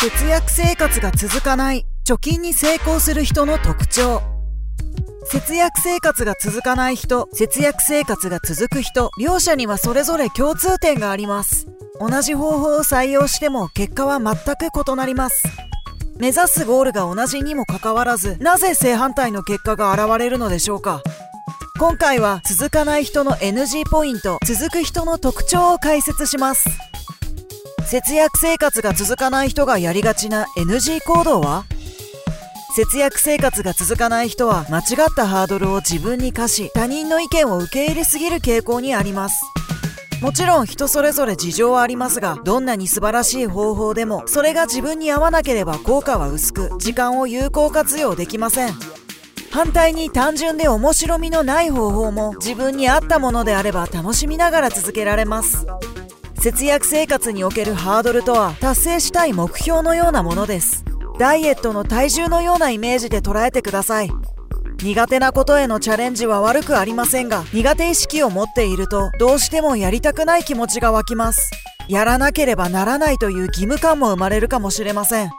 節約生活が続かない。貯金に成功する人の特徴。節約生活が続かない人節約生活が続く人。両者にはそれぞれ共通点があります。同じ方法を採用しても結果は全く異なります。目指すゴールが同じにもかかわらずなぜ正反対の結果が現れるのでしょうか。今回は続かない人の NG ポイント続く人の特徴を解説します。節約生活が続かない人がやりがちな NG 行動は？節約生活が続かない人は間違ったハードルを自分に課し他人の意見を受け入れすぎる傾向にあります。もちろん人それぞれ事情はありますがどんなに素晴らしい方法でもそれが自分に合わなければ効果は薄く時間を有効活用できません。反対に単純で面白みのない方法も自分に合ったものであれば楽しみながら続けられます。節約生活におけるハードルとは達成したい目標のようなものです。ダイエットの体重のようなイメージで捉えてください。苦手なことへのチャレンジは悪くありませんが苦手意識を持っているとどうしてもやりたくない気持ちが湧きます。やらなければならないという義務感も生まれるかもしれません。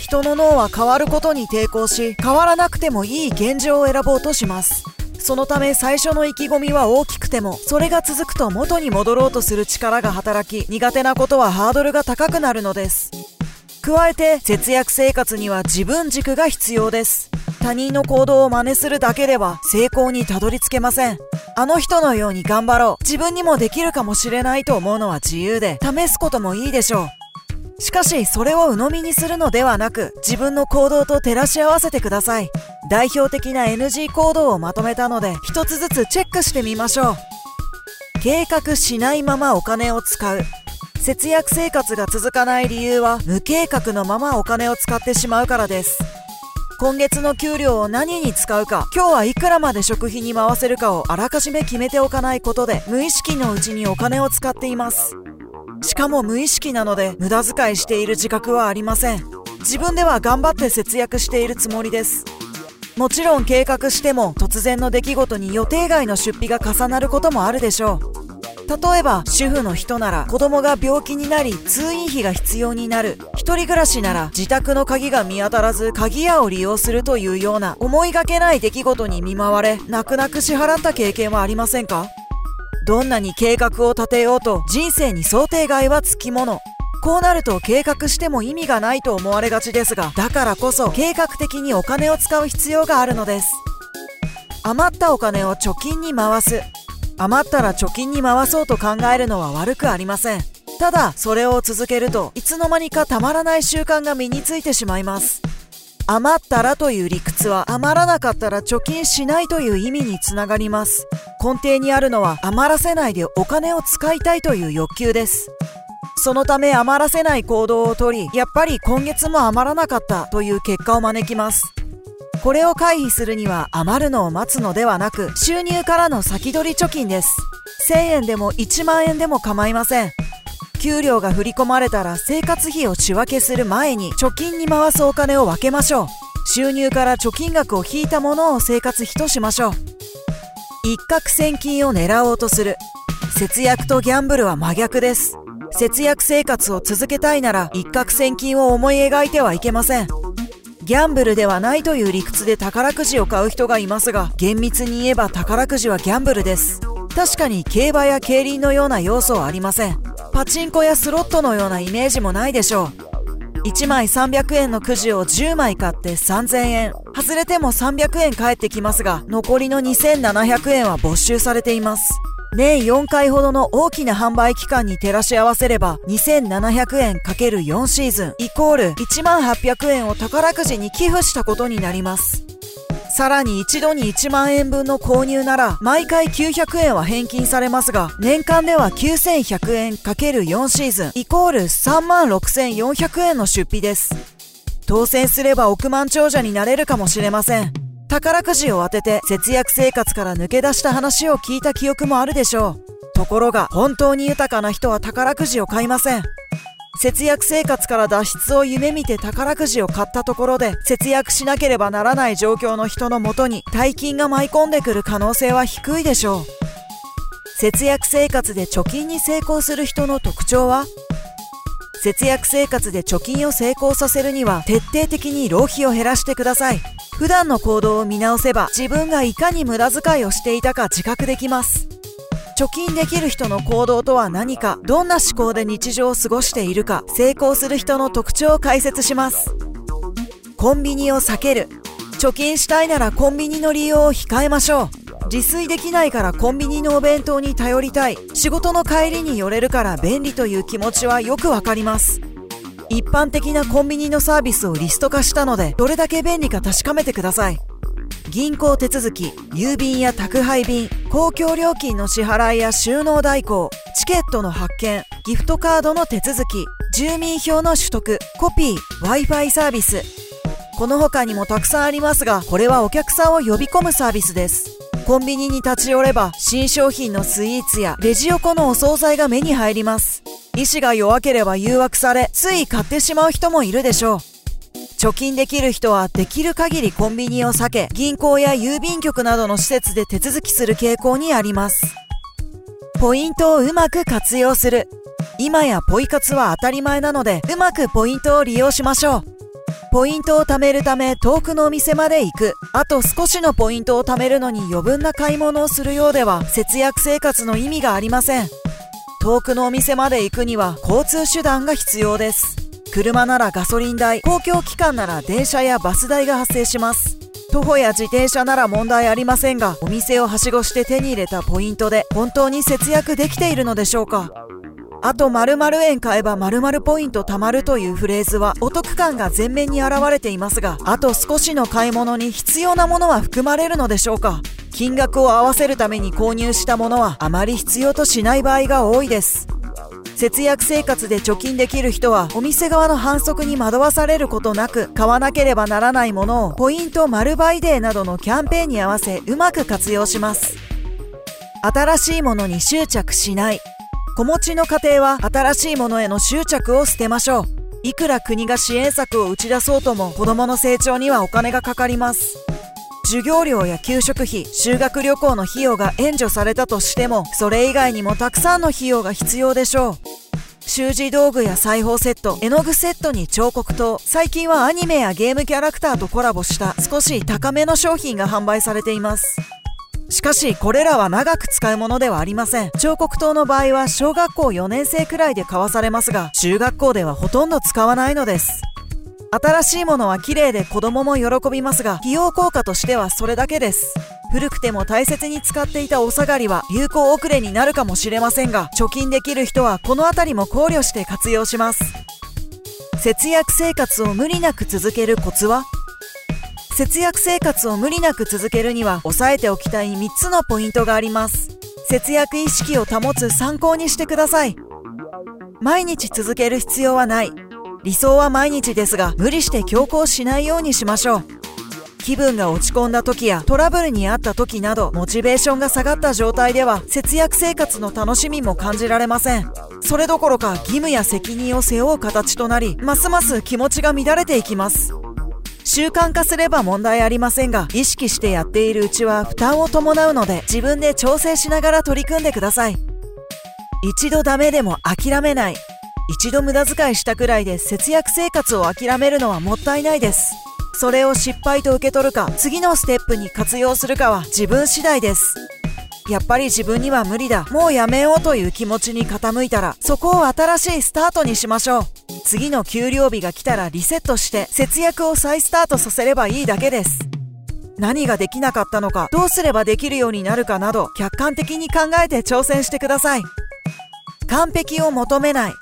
人の脳は変わることに抵抗し変わらなくてもいい現状を選ぼうとします。そのため最初の意気込みは大きくてもそれが続くと元に戻ろうとする力が働き苦手なことはハードルが高くなるのです。加えて節約生活には自分軸が必要です。他人の行動を真似するだけでは成功にたどり着けません。あの人のように頑張ろう。自分にもできるかもしれないと思うのは自由で試すこともいいでしょう。しかしそれを鵜呑みにするのではなく自分の行動と照らし合わせてください。代表的な NG 行動をまとめたので一つずつチェックしてみましょう。計画しないままお金を使う。節約生活が続かない理由は無計画のままお金を使ってしまうからです。今月の給料を何に使うか今日はいくらまで食費に回せるかをあらかじめ決めておかないことで無意識のうちにお金を使っています。しかも無意識なので無駄遣いしている自覚はありません。自分では頑張って節約しているつもりです。もちろん計画しても突然の出来事に予定外の出費が重なることもあるでしょう。例えば主婦の人なら子供が病気になり通院費が必要になる。一人暮らしなら自宅の鍵が見当たらず鍵屋を利用するというような思いがけない出来事に見舞われ泣く泣く支払った経験はありませんか？どんなに計画を立てようと人生に想定外はつきもの。こうなると計画しても意味がないと思われがちですがだからこそ計画的にお金を使う必要があるのです。余ったお金を貯金に回す。余ったら貯金に回そうと考えるのは悪くありません。ただそれを続けるといつの間にかたまらない習慣が身についてしまいます。余ったらという理屈は余らなかったら貯金しないという意味につながります。根底にあるのは余らせないでお金を使いたいという欲求です。そのため余らせない行動をとりやっぱり今月も余らなかったという結果を招きます。これを回避するには余るのを待つのではなく収入からの先取り貯金です。1000円でも1万円でも構いません。給料が振り込まれたら生活費を仕分けする前に貯金に回すお金を分けましょう。収入から貯金額を引いたものを生活費としましょう。一攫千金を狙おうとする。節約とギャンブルは真逆です。節約生活を続けたいなら一攫千金を思い描いてはいけません。ギャンブルではないという理屈で宝くじを買う人がいますが厳密に言えば宝くじはギャンブルです。確かに競馬や競輪のような要素はありません。パチンコやスロットのようなイメージもないでしょう。1枚300円のくじを10枚買って3000円。外れても300円返ってきますが残りの2700円は没収されています。年4回ほどの大きな販売期間に照らし合わせれば2700円 ×4 シーズンイコール1800円を宝くじに寄付したことになります。さらに一度に1万円分の購入なら毎回900円は返金されますが年間では9100円 ×4 シーズンイコール3万6400円の出費です。当選すれば億万長者になれるかもしれません。宝くじを当てて節約生活から抜け出した話を聞いた記憶もあるでしょう。ところが本当に豊かな人は宝くじを買いません。節約生活から脱出を夢見て宝くじを買ったところで節約しなければならない状況の人のもとに大金が舞い込んでくる可能性は低いでしょう。節約生活で貯金に成功する人の特徴は？節約生活で貯金を成功させるには徹底的に浪費を減らしてください。普段の行動を見直せば自分がいかに無駄遣いをしていたか自覚できます。貯金できる人の行動とは何かどんな思考で日常を過ごしているか成功する人の特徴を解説します。コンビニを避ける。貯金したいならコンビニの利用を控えましょう。自炊できないからコンビニのお弁当に頼りたい。仕事の帰りに寄れるから便利という気持ちはよくわかります。一般的なコンビニのサービスをリスト化したのでどれだけ便利か確かめてください。銀行手続き郵便や宅配便公共料金の支払いや収納代行チケットの発券ギフトカードの手続き住民票の取得コピー Wi-Fi サービス。この他にもたくさんありますがこれはお客さんを呼び込むサービスです。コンビニに立ち寄れば新商品のスイーツやレジ横のお惣菜が目に入ります。意志が弱ければ誘惑されつい買ってしまう人もいるでしょう。貯金できる人はできる限りコンビニを避け銀行や郵便局などの施設で手続きする傾向にあります。ポイントをうまく活用する。今やポイ活は当たり前なのでうまくポイントを利用しましょう。ポイントを貯めるため遠くのお店まで行く。あと少しのポイントを貯めるのに余分な買い物をするようでは節約生活の意味がありません。遠くのお店まで行くには交通手段が必要です。車ならガソリン代公共機関なら電車やバス代が発生します。徒歩や自転車なら問題ありませんがお店をはしごして手に入れたポイントで本当に節約できているのでしょうか？あと〇〇円買えば〇〇ポイント貯まるというフレーズはお得感が前面に現れていますがあと少しの買い物に必要なものは含まれるのでしょうか。金額を合わせるために購入したものはあまり必要としない場合が多いです。節約生活で貯金できる人はお店側の反則に惑わされることなく買わなければならないものをポイント丸倍デーなどのキャンペーンに合わせうまく活用します。新しいものに執着しない。子持ちの家庭は新しいものへの執着を捨てましょう。いくら国が支援策を打ち出そうとも子供の成長にはお金がかかります。授業料や給食費修学旅行の費用が援助されたとしてもそれ以外にもたくさんの費用が必要でしょう。習字道具や裁縫セット絵の具セットに彫刻刀最近はアニメやゲームキャラクターとコラボした少し高めの商品が販売されています。しかしこれらは長く使うものではありません。彫刻刀の場合は小学校4年生くらいで買わされますが中学校ではほとんど使わないのです。新しいものは綺麗で子供も喜びますが費用効果としてはそれだけです。古くても大切に使っていたお下がりは流行遅れになるかもしれませんが貯金できる人はこの辺りも考慮して活用します。節約生活を無理なく続けるコツは？節約生活を無理なく続けるには押さえておきたい3つのポイントがあります。節約意識を保つ参考にしてください。毎日続ける必要はない。理想は毎日ですが無理して強行しないようにしましょう。気分が落ち込んだ時やトラブルにあった時などモチベーションが下がった状態では節約生活の楽しみも感じられません。それどころか義務や責任を背負う形となりますます気持ちが乱れていきます。習慣化すれば問題ありませんが意識してやっているうちは負担を伴うので自分で調整しながら取り組んでください。一度ダメでも諦めない。一度無駄遣いしたくらいで節約生活を諦めるのはもったいないです。それを失敗と受け取るか次のステップに活用するかは自分次第です。やっぱり自分には無理だ。もうやめようという気持ちに傾いたらそこを新しいスタートにしましょう。次の給料日が来たらリセットして節約を再スタートさせればいいだけです。何ができなかったのかどうすればできるようになるかなど客観的に考えて挑戦してください。完璧を求めない。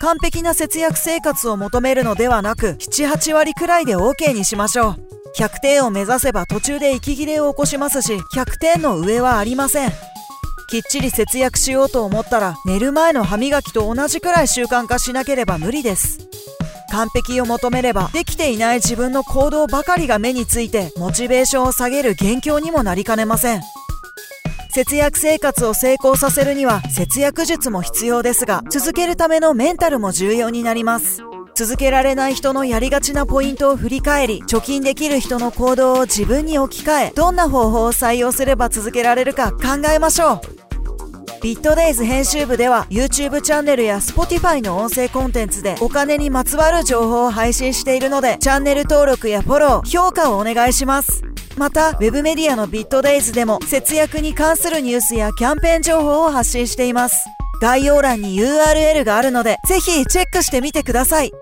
完璧な節約生活を求めるのではなく78割くらいで OK にしましょう。100点を目指せば途中で息切れを起こしますし100点の上はありません。きっちり節約しようと思ったら寝る前の歯磨きと同じくらい習慣化しなければ無理です。完璧を求めればできていない自分の行動ばかりが目についてモチベーションを下げる元凶にもなりかねません。節約生活を成功させるには節約術も必要ですが続けるためのメンタルも重要になります。続けられない人のやりがちなポイントを振り返り貯金できる人の行動を自分に置き換えどんな方法を採用すれば続けられるか考えましょう。ビットデイズ編集部では YouTube チャンネルや Spotify の音声コンテンツでお金にまつわる情報を配信しているのでチャンネル登録やフォロー、評価をお願いします。また、ウェブメディアのビットデイズでも節約に関するニュースやキャンペーン情報を発信しています。概要欄に URL があるので、ぜひチェックしてみてください。